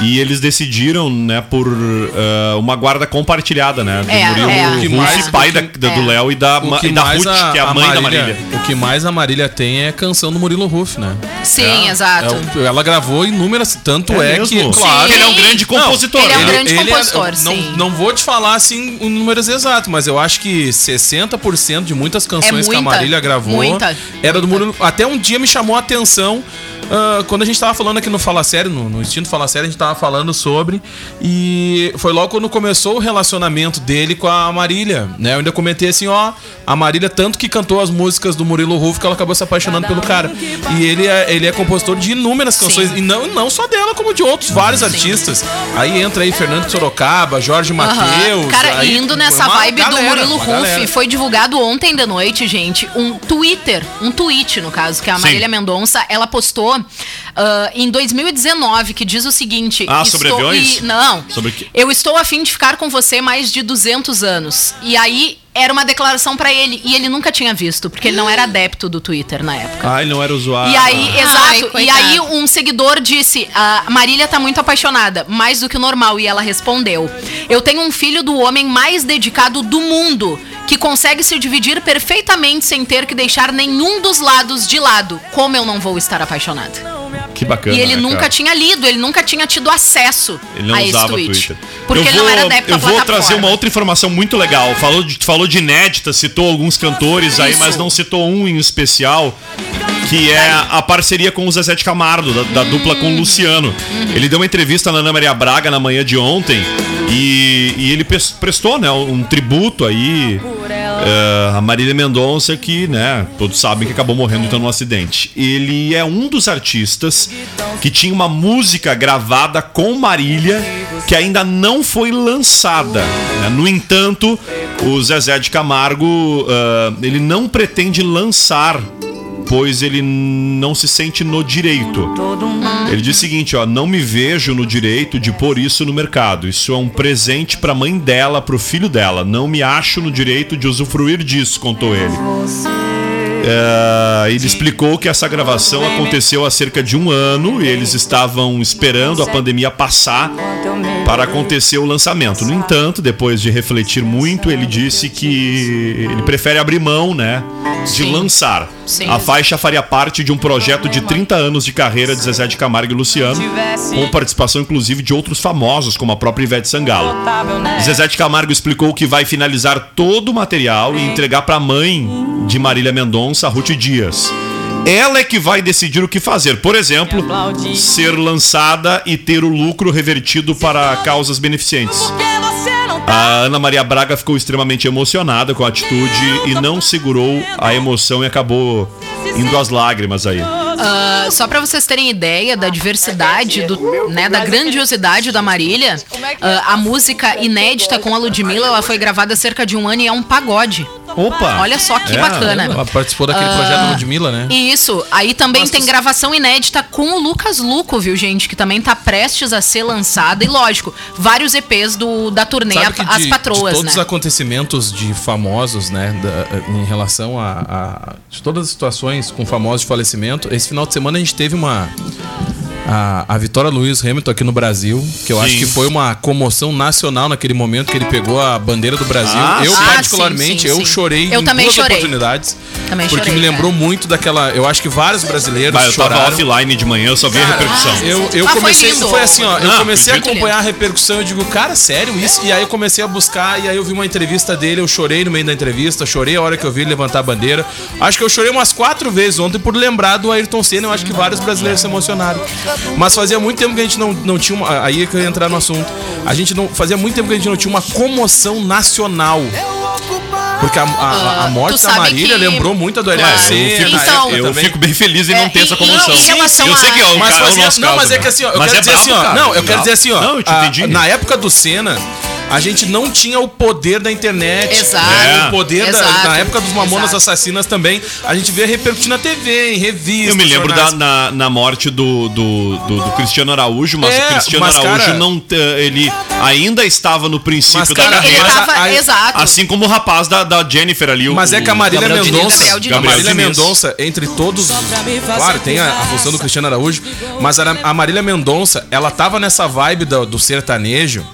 E eles decidiram, né, por ah, uma guarda compartilhada, né, do É, Murilo é. O que Ruff, mais- pai que- da, do é. Léo e da, e da Ruth, a, que é a a mãe da Marília, Marília. O que mais a Marília tem é a canção do Murilo Ruff, né? Sim, É, exato. é ela gravou inúmeras, tanto É é, mesmo? que, claro, Sim. Ele é um grande compositor. Ele é um né? grande compositor, não, sim. não vou te falar assim os números exatos, mas eu acho que 60% de muitas canções que a muita, Marília gravou muita, era do muita. Murilo. Até um dia me chamou a atenção ah, quando a gente tava falando aqui no Fala Sério, no, no Instinto Fala Sério, a gente tava falando sobre. E foi logo quando começou o relacionamento dele com a Marília, né? Eu ainda comentei assim, ó, a Marília tanto que cantou as músicas do Murilo Rufo que ela acabou se apaixonando pelo cara. E ele é, ele é compositor de inúmeras canções, e não, não só dela, como de outros vários artistas. Aí entra aí Fernando Sorocaba, Jorge Mateus. Aham. Cara, aí indo nessa vibe do galera, Murilo uma galera. Ruff, foi divulgado ontem de noite, gente, um Twitter, um tweet, no caso, que a Sim. Marília Mendonça, ela postou ah, em 2019, que diz o seguinte... Ah, sobre estou- aviões? e- não. Sobre que- Eu estou a fim de ficar com você mais de 200 anos. E aí... Era uma declaração pra ele e ele nunca tinha visto, porque ele não era adepto do Twitter na época. Ai, não era usuário. E aí, Ai, exato. e coitado. aí um seguidor disse: a Marília tá muito apaixonada, mais do que o normal. E ela respondeu: Eu tenho um filho do homem mais dedicado do mundo, que consegue se dividir perfeitamente sem ter que deixar nenhum dos lados de lado. Como eu não vou estar apaixonada? Que bacana. e ele né, nunca cara? tinha lido, ele nunca tinha tido acesso Ele não a esse usava tweet. Twitter. Porque eu ele vou, não era adepto Eu vou plataforma. trazer uma outra informação muito legal. Falou de, falou de inédita, citou alguns cantores aí, Isso. mas não citou um em especial, que é a parceria com o Zezé de Camargo, da, da dupla com o Luciano. Uhum. Ele deu uma entrevista na Ana Maria Braga na manhã de ontem e, e ele prestou né, um tributo aí é, a Marília Mendonça, que, né, todos sabem que acabou morrendo então num acidente. Ele é um dos artistas que tinha uma música gravada com Marília que ainda não foi lançada. né? No entanto, o Zezé de Camargo, ah, ele não pretende lançar pois ele não se sente no direito. Ele diz o seguinte, ó, não me vejo no direito de pôr isso no mercado. Isso é um presente pra mãe dela, pro filho dela. Não me acho no direito de usufruir disso, contou ele. É, ele explicou que essa gravação aconteceu há cerca de um ano e eles estavam esperando a pandemia passar para acontecer o lançamento. No entanto, depois de refletir muito, ele disse que ele prefere abrir mão, né, de lançar. Sim. A faixa faria parte de um projeto de 30 anos de carreira de Zezé de Camargo e Luciano, com participação inclusive de outros famosos, como a própria Ivete Sangalo. Zezé de Camargo explicou que vai finalizar todo o material e entregar para a mãe de Marília Mendonça, Ruth Dias. Ela é que vai decidir o que fazer. Por exemplo, ser lançada e ter o lucro revertido para causas beneficentes. A Ana Maria Braga ficou extremamente emocionada com a atitude e não segurou a emoção e acabou indo às lágrimas aí. Ah, só pra vocês terem ideia da diversidade, do, né, da grandiosidade da Marília, ah, a música inédita com a Ludmilla, ela foi gravada há cerca de um ano e é um pagode. Opa! Olha só que É, bacana. Ela participou daquele projeto da Ludmilla, né? E Isso, aí também Mas tem tu- gravação inédita com o Lucas Luco, viu, gente? Que também tá prestes a ser lançada. E lógico, vários EPs do, da turnê Sabe que As de, Patroas, de todos os né? acontecimentos de famosos, né, da- em relação a, a- de todas as situações com famosos de falecimento, esse final de semana a gente teve uma a, a vitória do Lewis Hamilton aqui no Brasil, que eu acho Sim. que foi uma comoção nacional naquele momento que ele pegou a bandeira do Brasil. Ah, eu sim. particularmente, sim, eu chorei Eu em também duas chorei. oportunidades, Também porque chorei, me lembrou cara. muito daquela, eu acho que vários brasileiros Bah, eu tava choraram. offline de manhã, eu só vi a repercussão. Eu, eu Ah, foi comecei, lindo. foi assim, ó, eu Não, comecei a acompanhar a repercussão, eu digo, cara, sério isso? E aí eu comecei a buscar, e aí eu vi uma entrevista dele, eu chorei no meio da entrevista, chorei a hora que eu vi ele levantar a bandeira. Acho que eu chorei umas quatro vezes ontem por lembrar do Ayrton Senna, eu acho que vários brasileiros se emocionaram. Mas fazia muito tempo que a gente não, não tinha uma, aí é que eu ia entrar no assunto. A gente não, fazia muito tempo que a gente não tinha uma comoção nacional. Porque a, a- a morte tu da Marília que- lembrou muito do É, Ayrton eu fico, Então- eu fico bem feliz em É, não ter e- essa comoção. em eu sei que é o, Mas cara, é o fazia, nosso não, caso, mas é que assim, ó, eu Mas quero é dizer assim, brabo, ó, cara, não, eu legal. quero dizer assim, ó, Não, eu te a- entendi. na época do Senna, a gente não tinha o poder da internet, Exato. né, É. o poder da, Exato. na época dos Mamonas Exato. Assassinas também, a gente via repercutir na TV, em revistas, Eu me lembro da, na, na morte do, do, do- do Cristiano Araújo, mas É, o Cristiano mas, Araújo cara- não. Ele ainda estava no princípio Mas, da cara, Ele, ele carreira. mas tava, a- exato. Assim como o rapaz da, da Jennifer ali. o- Mas é que a o- Marília. Mendonça, a Marília. Mendonça, entre todos, claro, tem a, a função do Cristiano Araújo, mas a, a Marília Mendonça, ela tava nessa vibe do, do sertanejo,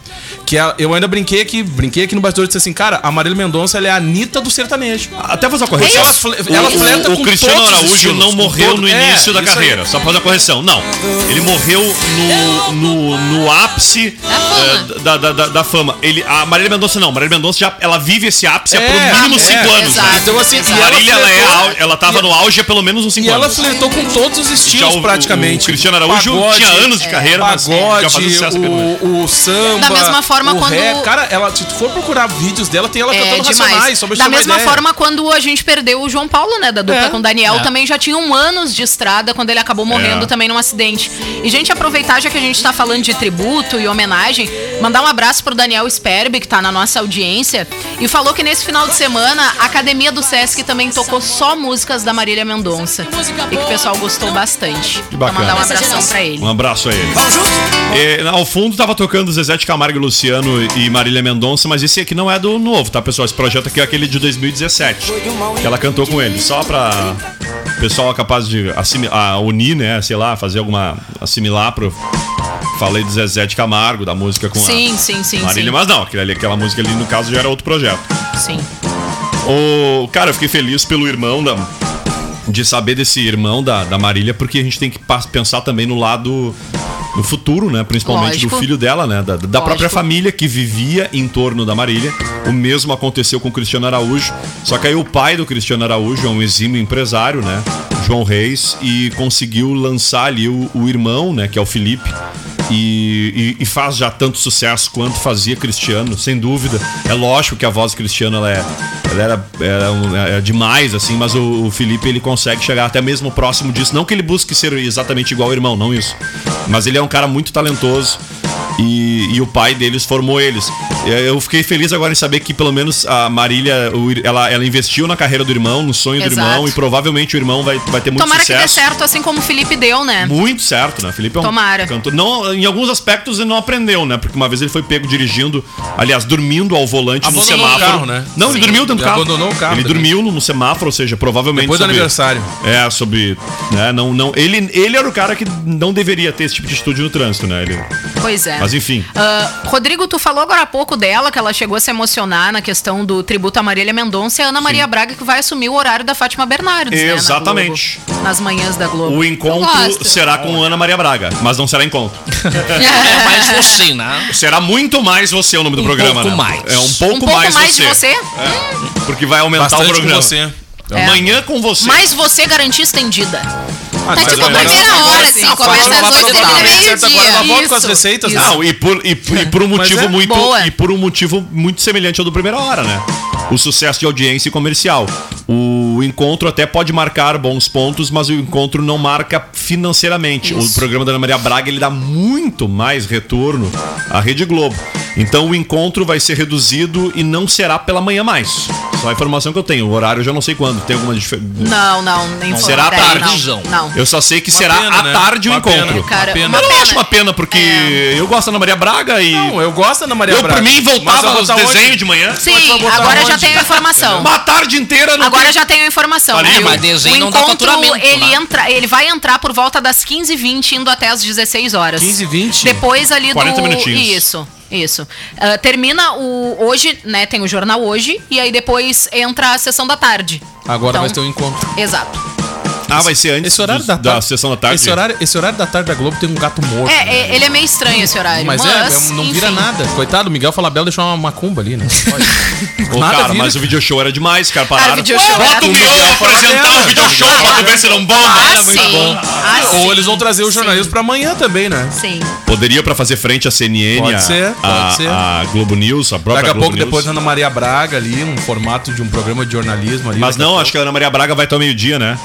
que ela- eu ainda brinquei aqui, brinquei aqui no bastidor e disse assim, cara, a Marília Mendonça ela é a Anitta do sertanejo. Até fazer uma correção. ela, fle- ela O- fleta o, com o Cristiano Araújo estilos, não morreu todo- no É, início da isso aí. carreira. Só pra fazer a correção. Não. Ele morreu no, no, no ápice eh, da, da, da, da fama. Ele, a Marília Mendonça não. Marília Mendonça já ela vive esse ápice há É, por mínimo é, 5 anos. exato, né? Então, assim, exato. e ela Marília, ela, é, ela tava no auge há pelo menos uns 5 E ela anos. flertou com todos os estilos, o- praticamente. O Cristiano Araújo Pagode, tinha anos de carreira, mas já Pagode, fazia sucesso o, o samba. Da mesma forma, o quando- ré. Cara, ela, se tu for procurar vídeos dela, tem ela É cantando racionais. demais. Só pra Da mesma ideia. forma, quando a gente perdeu o João Paulo, né, da dupla É. com o Daniel, É. também já tinham anos de estrada quando ele acabou morrendo É. também num acidente. E, gente, aproveitar, já que a gente tá falando de tributo e homenagem, mandar um abraço pro Daniel Sperbe, que tá na nossa audiência, e falou que nesse final de semana a Academia do Sesc também tocou só músicas da Marília Mendonça. E que o pessoal gostou bastante. Que Então bacana. mandar um abração pra ele. Um abraço a ele. É, ao fundo tava tocando Zezé de Camargo e Luciano e Marília Mendonça, mas esse aqui não é do novo, tá, pessoal? Esse projeto aqui é aquele de 2017, que ela cantou com ele, só pra o pessoal capaz de assimi- a unir, né, sei lá, fazer alguma assimilar pro falei do Zezé de Camargo, da música com Sim, a sim, sim, Marília, sim. mas não, aquela, aquela música ali no caso já era outro projeto. Sim. O, cara, eu fiquei feliz pelo irmão da. De saber desse irmão da, da Marília, porque a gente tem que pensar também no lado. No futuro, né? Principalmente Lógico. do filho dela, né? Da, da própria família que vivia em torno da Marília. O mesmo aconteceu com o Cristiano Araújo. Só que aí o pai do Cristiano Araújo é um exímio empresário, né? João Reis, e conseguiu lançar ali o, o irmão, né? Que é o Felipe. E, e- e faz já tanto sucesso quanto fazia Cristiano, sem dúvida. É lógico que a voz do Cristiano ela é, ela era, era, um- é demais, assim, mas o, o Felipe ele consegue chegar até mesmo próximo disso. Não que ele busque ser exatamente igual ao irmão, não isso. Mas ele é um cara muito talentoso. E, e o pai deles formou eles. É, Eu fiquei feliz agora em saber que pelo menos a Marília, ela, ela investiu na carreira do irmão, no sonho do Exato. irmão, e provavelmente o irmão vai, vai ter muito Tomara que dê sucesso. certo, assim como o Felipe deu, né? Muito certo, né? Felipe é um Tomara. cantor. Não, em alguns aspectos ele não aprendeu, né? Porque uma vez ele foi pego dirigindo, aliás, dormindo ao volante no Abandonou o semáforo. carro, né? Não, ele Sim. dormiu dentro do Ele carro. abandonou o carro Ele também. dormiu no semáforo, ou seja, provavelmente. Depois do sobre- aniversário. É, sobre. Né, não, não, ele, ele era o cara que não deveria ter esse tipo de atitude no trânsito, né? Ele, Pois é. mas enfim. Ah, Rodrigo, tu falou agora há pouco dela, que ela chegou a se emocionar na questão do tributo a Marília Mendonça e a Ana Maria Braga, que vai assumir o horário da Fátima Bernardes. né, na Exatamente. Nas manhãs da Globo. O encontro será com Ana Maria Braga, mas não será encontro. É mais você, né? Será muito mais você o nome do Um programa, pouco né? mais. É um pouco, um pouco mais, mais, você. de você? É, porque vai aumentar Bastante o com programa. você. É. Amanhã com você. Mais você garantia estendida. Ah, Tá mas tipo agora- primeira hora, assim, A começa às vai oito e pra termina total. Certo, agora ela volta com as receitas, isso. né? Não, e por, e, e por um motivo é muito boa. e por um motivo muito semelhante ao do primeira hora, né? O sucesso de audiência e comercial. O encontro até pode marcar bons pontos, mas o encontro não marca financeiramente. O programa da Ana Maria Braga ele dá muito mais retorno à Rede Globo. Então o encontro vai ser reduzido e não será pela manhã mais. Só a informação que eu tenho. O horário eu já não sei quando. Tem alguma diferença? Não, não, nem Será à é, tarde. Não, não. Eu só sei que Uma será pena, à né? tarde o Uma pena. encontro. Cara, pena. uma Eu não acho uma pena, porque eu gosto da Ana Maria Braga e. Não, eu gosto da Ana Maria eu, Braga. por mim, Mas voltava aos desenhos de manhã. Sim, agora já onde? tenho a informação. Uma tarde inteira não Agora tem- já tenho a informação. Ali, viu? mas desenho o não dá encontro, faturamento, ele, né? entra, ele vai entrar por volta das 15h20, indo até as 16 horas. 15 20? Depois ali 40 do. minutinhos. Isso. Isso. Ah, termina o. Hoje, né? Tem o jornal hoje. E aí depois entra a sessão da tarde. Agora Então, vai ter um encontro. Exato. Ah, vai ser antes Esse horário da tarde. sessão da tarde. Esse horário, esse horário da tarde da Globo tem um gato morto. É, né? é, ele é meio estranho esse horário. Mas, Mas, é, é, não vira enfim. nada. Coitado, o Miguel Falabella deixou uma macumba ali, né? Ô, cara, vira. mas o video show era demais, cara. Pararam. o video show Bota era o Mion Miguel apresentar Falabella. o video show pra tu ver se não bomba. Ah, Era muito sim. bom. Ah, Ou sim. eles vão trazer o jornalismo pra amanhã também, né? Sim. Poderia pra fazer frente à CNN, Pode a, ser, pode a, ser. a Globo News, a própria Daqui a Globo pouco, News. depois, Ana Maria Braga ali, um formato de um programa de jornalismo ali. Mas não, acho que a Ana Maria Braga vai até o meio-dia, né?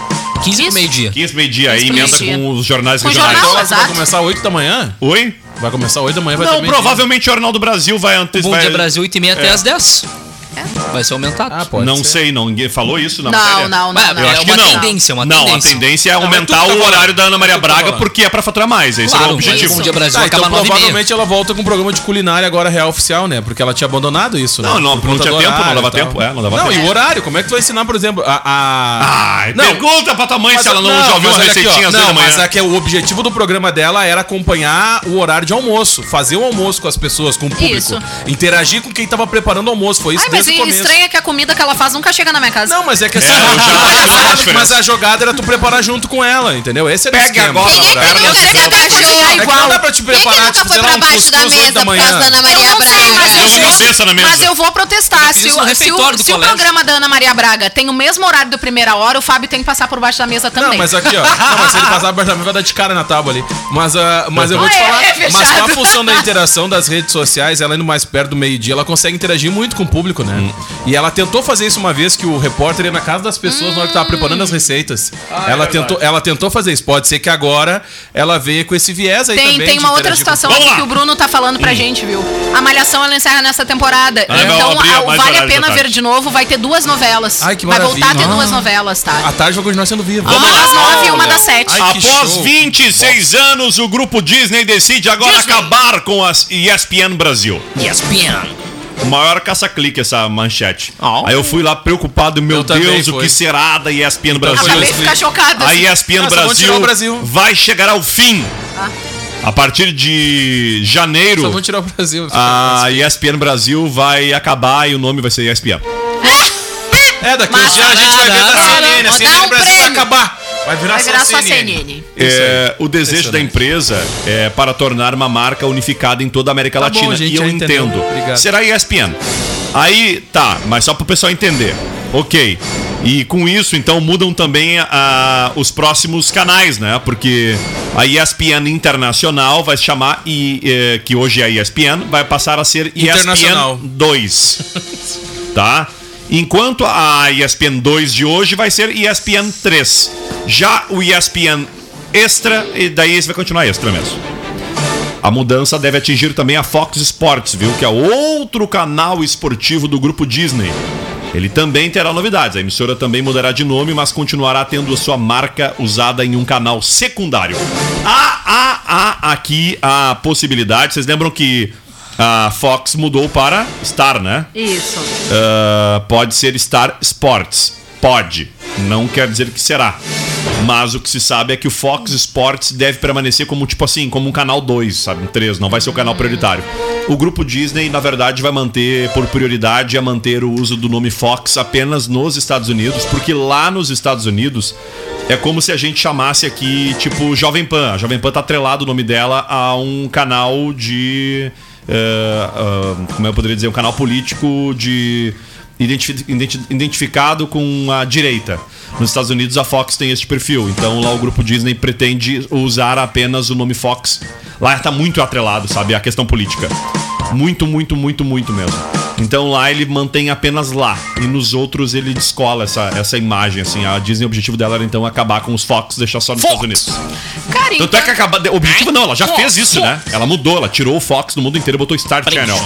15 pro meio-dia. 15 pro meio-dia, aí emenda meio com os jornais com regionais. Jornal, então, vai começar 8 da manhã? Oi? Vai começar 8 da manhã, vai Não, provavelmente o Jornal do Brasil vai antes. Bom vai... Dia Brasil, 8 e meia é. até às 10. É. Vai ser aumentado. Ah, pode não ser. sei, não, ninguém falou isso na não, matéria. Não, não, não. não é acho que é não. Tendência, é uma tendência. Não, a tendência é aumentar o horário da Ana Maria Braga porque é pra faturar mais. Esse claro, é o objetivo. Isso. Dia Brasil tá, então provavelmente ela volta com um programa de culinária agora real oficial, né? Porque ela tinha abandonado isso, né? Não, não, não tinha tempo, não dava tempo. É, não dava não, tempo. e o horário, como é que tu vai ensinar, por exemplo, a... a... Ai, não. pergunta pra tua mãe mas, se ela não, não já ouviu as receitinhas Não, mas é que o objetivo do programa dela era acompanhar o horário de almoço, fazer o almoço com as pessoas, com o público. Interagir com quem tava preparando o almoço, foi isso começo. estranha que a comida que ela faz nunca chega na minha casa. Não, mas é que assim, É, eu já acho que não faz mas, a jogada era tu preparar junto com ela, entendeu? Esse era o Pega esquema. agora, Quem é que nunca eu se agachou? É que não dá pra te Quem é que preparar, nunca foi pra baixo da mesa da por causa da Ana Maria Eu não sei, mas Braga? eu mesa. mas eu vou protestar. Se, o, colégio. programa da Ana Maria Braga tem o mesmo horário do primeira hora, o Fábio tem que passar por baixo da mesa também. Não, mas aqui, ó. [LAUGHS] Não, mas se ele passar por baixo vai dar de cara na tábua ali. Mas, ah, mas eu vou te É, falar. é mas com a função da interação das redes sociais, ela indo mais perto do meio-dia, ela consegue interagir muito com o público, né? Hum. E ela tentou fazer isso uma vez que o repórter ia na casa das pessoas na hora que tava preparando as receitas. Ah, é ela, tentou, ela tentou fazer isso. Pode ser que agora ela veio com esse viés aí Tem, também. tem uma outra com- situação lá. que o Bruno tá falando pra gente, viu? A Malhação ela encerra nessa temporada. Ah, então, abrir a- o Vale a Pena Ver de novo vai ter duas novelas. Ai, que vai voltar a ter maravilha. duas Ah. novelas, tá? A tarde vai continuar sendo viva. Uma das nove e uma das sete. Ai, Após show. 26 anos, o grupo Disney decide agora acabar com as ESPN Brasil. ESPN. O maior caça-clique essa manchete. Oh. Aí eu fui lá preocupado, meu Eu Deus, o que será da ESPN Brasil? Acabei de ficar chocada. A. ESPN Ah, tirar Brasil, o Brasil. vai chegar ao fim. A partir de janeiro, Só vão tirar o Brasil. a ESPN Brasil vai acabar e o nome vai ser ESPN. É, daqui uns dias a gente vai ver da CNN. A CNN um Brasil vai acabar. Vai virar, Vai virar só só CNN. CNN. É, o desejo da empresa é para tornar uma marca unificada em toda a América Tá bom, Latina. gente, e eu entendeu. entendo. Obrigado. Será ESPN. Aí, tá, mas só para o pessoal entender. Ok. E com isso, então, mudam também a- os próximos canais, né? Porque a ESPN Internacional vai se chamar, e, eh, que hoje é a ESPN, vai passar a ser. ESPN 2. [LAUGHS] tá? Enquanto a ESPN 2 de hoje vai ser ESPN 3. Já o ESPN Extra, e daí esse vai continuar extra mesmo. A mudança deve atingir também a Fox Sports, viu? Que é outro canal esportivo do grupo Disney. Ele também terá novidades. A emissora também mudará de nome, mas continuará tendo a sua marca usada em um canal secundário. Há, há, há aqui a possibilidade. Vocês lembram que a Fox mudou para Star, né? Isso. Ah, pode ser Star Sports. Pode. Não quer dizer que será. Mas o que se sabe é que o Fox Sports deve permanecer como, tipo assim, como um canal 2, sabe? Um 3, não vai ser o canal prioritário. O grupo Disney, na verdade, vai manter por prioridade a manter o uso do nome Fox apenas nos Estados Unidos, porque lá nos Estados Unidos é como se a gente chamasse aqui, tipo, Jovem Pan. A Jovem Pan tá atrelado o nome dela a um canal de. Ah, como eu poderia dizer? Um canal político de. identifi- identi- identificado com a direita. Nos Estados Unidos a Fox tem esse perfil, então lá o grupo Disney pretende usar apenas o nome Fox. Lá tá muito atrelado, sabe, a questão política. Muito, muito, muito, muito mesmo. Então lá ele mantém apenas lá. E nos outros ele descola essa, essa imagem, assim. A Disney, o objetivo dela era então acabar com os Fox, deixar só nos Estados Unidos. Cara, Tanto então, é que acaba. O objetivo não, ela já fez isso, né? Ela mudou, ela tirou o Fox do mundo inteiro e botou Star Channel.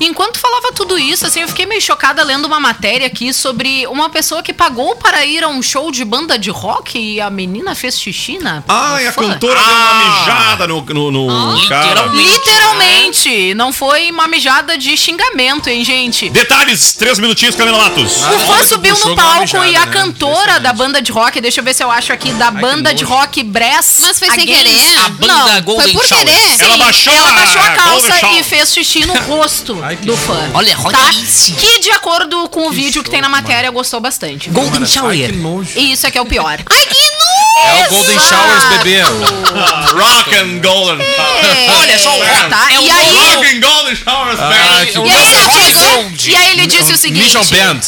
Enquanto falava tudo isso, assim, eu fiquei meio chocada lendo uma matéria aqui sobre uma pessoa que pagou para ir a um show de banda de rock e a menina fez xixi na. Ai, no a cantora deu uma mijada no, no, no cara. literalmente. Literalmente, não foi uma mijada de xingamento, hein, gente? Detalhes, três minutinhos, Camila Matos. O fã subiu no palco mijada, e a né? cantora da banda de rock, deixa eu ver se eu acho aqui, da banda de rock Bress. Mas foi sem querer? A banda Não, Golden Foi por Shower. querer. Ela baixou, Ela baixou a calça e fez xixi no rosto [LAUGHS] Ai, que do fã. Olha, tá? olha isso. Que de acordo com o vídeo que show, tem na matéria, gostou bastante. Golden Shower. que. E isso é que é o pior. Ai, que nojo! É o Golden Showers bebê. Rock and Golden Shower. Olha só o rock. Tá? É o e aí, Rock and Golden Showers, Ah, que e aí ele chegou e aí ele disse o seguinte: Mission Band.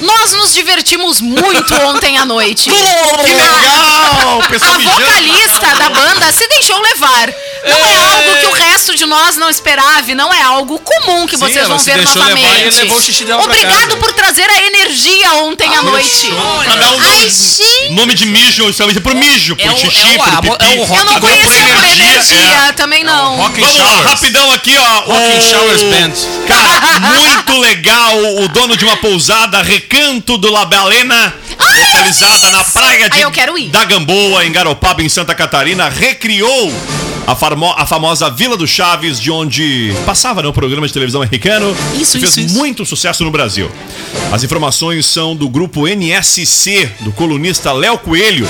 Nós nos divertimos muito [LAUGHS] ontem à noite. Que legal! [LAUGHS] A Pessoal mijando. vocalista da banda se deixou levar. Não é algo que o resto de nós não esperava, e não é algo comum que Sim, vocês ela vão se ver deixou novamente. levar e ele levou o xixi dela pra Obrigado casa. por trazer a energia ontem à noite. Pra dar um Ai, nome, gente. nome de mijo, isso é pro mijo, É pro o- xixi, é o- pro é o- pipi. é o rock Eu não Agora por por energia, Ah, também não. Rock and Vamos lá, Showers. rapidão aqui, ó. Rock and O- Showers Band. Cara, [LAUGHS] muito legal. O dono de uma pousada, Recanto do La Balena, localizada na praia de Ai, eu quero ir. da Gamboa, em Garopaba, em Santa Catarina, recriou a, farmo- a famosa Vila do Chaves, de onde passava no programa de televisão americano. Isso, e fez isso, isso. muito sucesso no Brasil. As informações são do grupo NSC, do colunista Léo Coelho.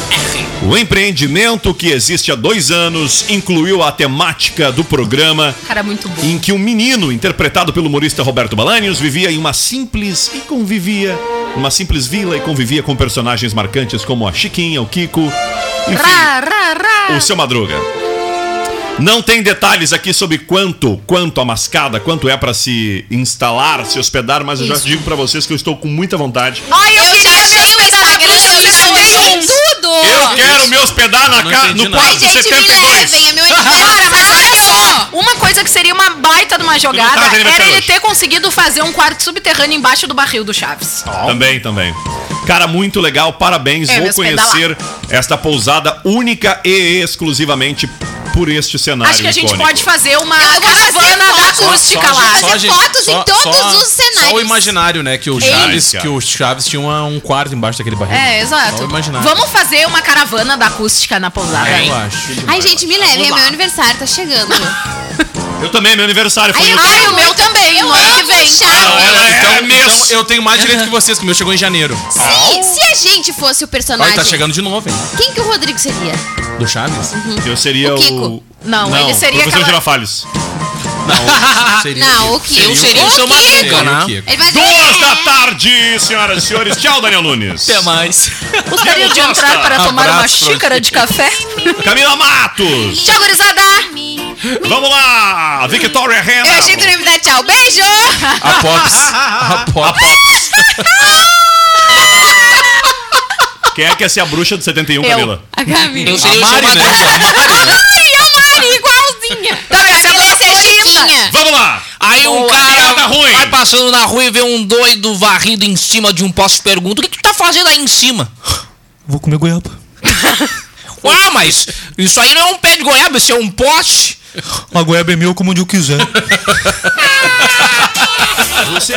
O empreendimento, que existe há dois anos, incluiu a temática do programa Cara, muito bom. em que um menino, interpretado pelo humorista Roberto Balanios, vivia em uma simples e convivia, uma simples vila e convivia com personagens marcantes como a Chiquinha, o Kiko, enfim, o seu Madruga. Não tem detalhes aqui sobre quanto, quanto a mascada, quanto é pra se instalar, se hospedar, mas eu já Isso. digo pra vocês que eu estou com muita vontade. Ai, eu, Eu queria já me achei o Instagram, Bruxa eu já achei 71. tudo. Eu quero me hospedar na Não ca... entendi no quarto Ai, gente, me 72. levem, é meu Cara, mas olha aniversário. só, uma coisa que seria uma baita de uma jogada tá era aniversário ele hoje. ter conseguido fazer um quarto subterrâneo embaixo do barril do Chaves. Também, também. Cara, muito legal, parabéns. É, Vou me conhecer esta pousada única e exclusivamente por este cenário. Acho que a gente icônico. pode fazer uma Eu caravana da acústica Só- lá. só Fazer fotos em todos os cenários. Só o imaginário, né? Que o. Chaves, que o Chaves tinha uma- um quarto embaixo daquele barril. É, exato. Só o imaginário. Vamos fazer uma caravana da acústica na pousada. É, eu acho. Ai, gente, me levem, é meu aniversário, tá chegando. [LAUGHS] Eu também, meu aniversário foi Ai, em eu outubro. Ai, o meu também, no ano que vem. Chaves. É, Então, é mês. então eu tenho mais direito que vocês, que o meu chegou em janeiro. Se, se a gente fosse o Olha, personagem, tá chegando de novo, hein? quem que o Rodrigo seria? Do Chaves? Eu seria O o. Kiko. Não, ele seria professor aquela- Girafales. Não, [LAUGHS] seria Não, o Kiko. Eu seria o seu. Madruga, Seria o né? Duas da "É". tarde, senhoras e senhores. Tchau, Daniel Nunes. Até mais. Gostaria de entrar para tomar uma xícara de café? Camila Matos. Tchau, gurizada! Vamos lá. Victoria Renner. Eu achei que tu não ia me dar tchau. Beijo! A [LAUGHS] Pops. A Pops. Quem é que ia ser a bruxa do 71, Eu. Camila? A Camila. Eu seria seu Mari, né? Madruga. Ai, a Mari, igualzinha. Tá, Vamos lá. Aí um Boa. cara Tá ruim. vai passando na rua e vê um doido varrido em cima de um poste e pergunta: O que tu tá fazendo aí em cima? [LAUGHS] Vou comer goiaba. [LAUGHS] Ué, mas isso aí não é um pé de goiaba, isso é um poste. A goiaba é minha, eu como onde eu quiser. [LAUGHS] Você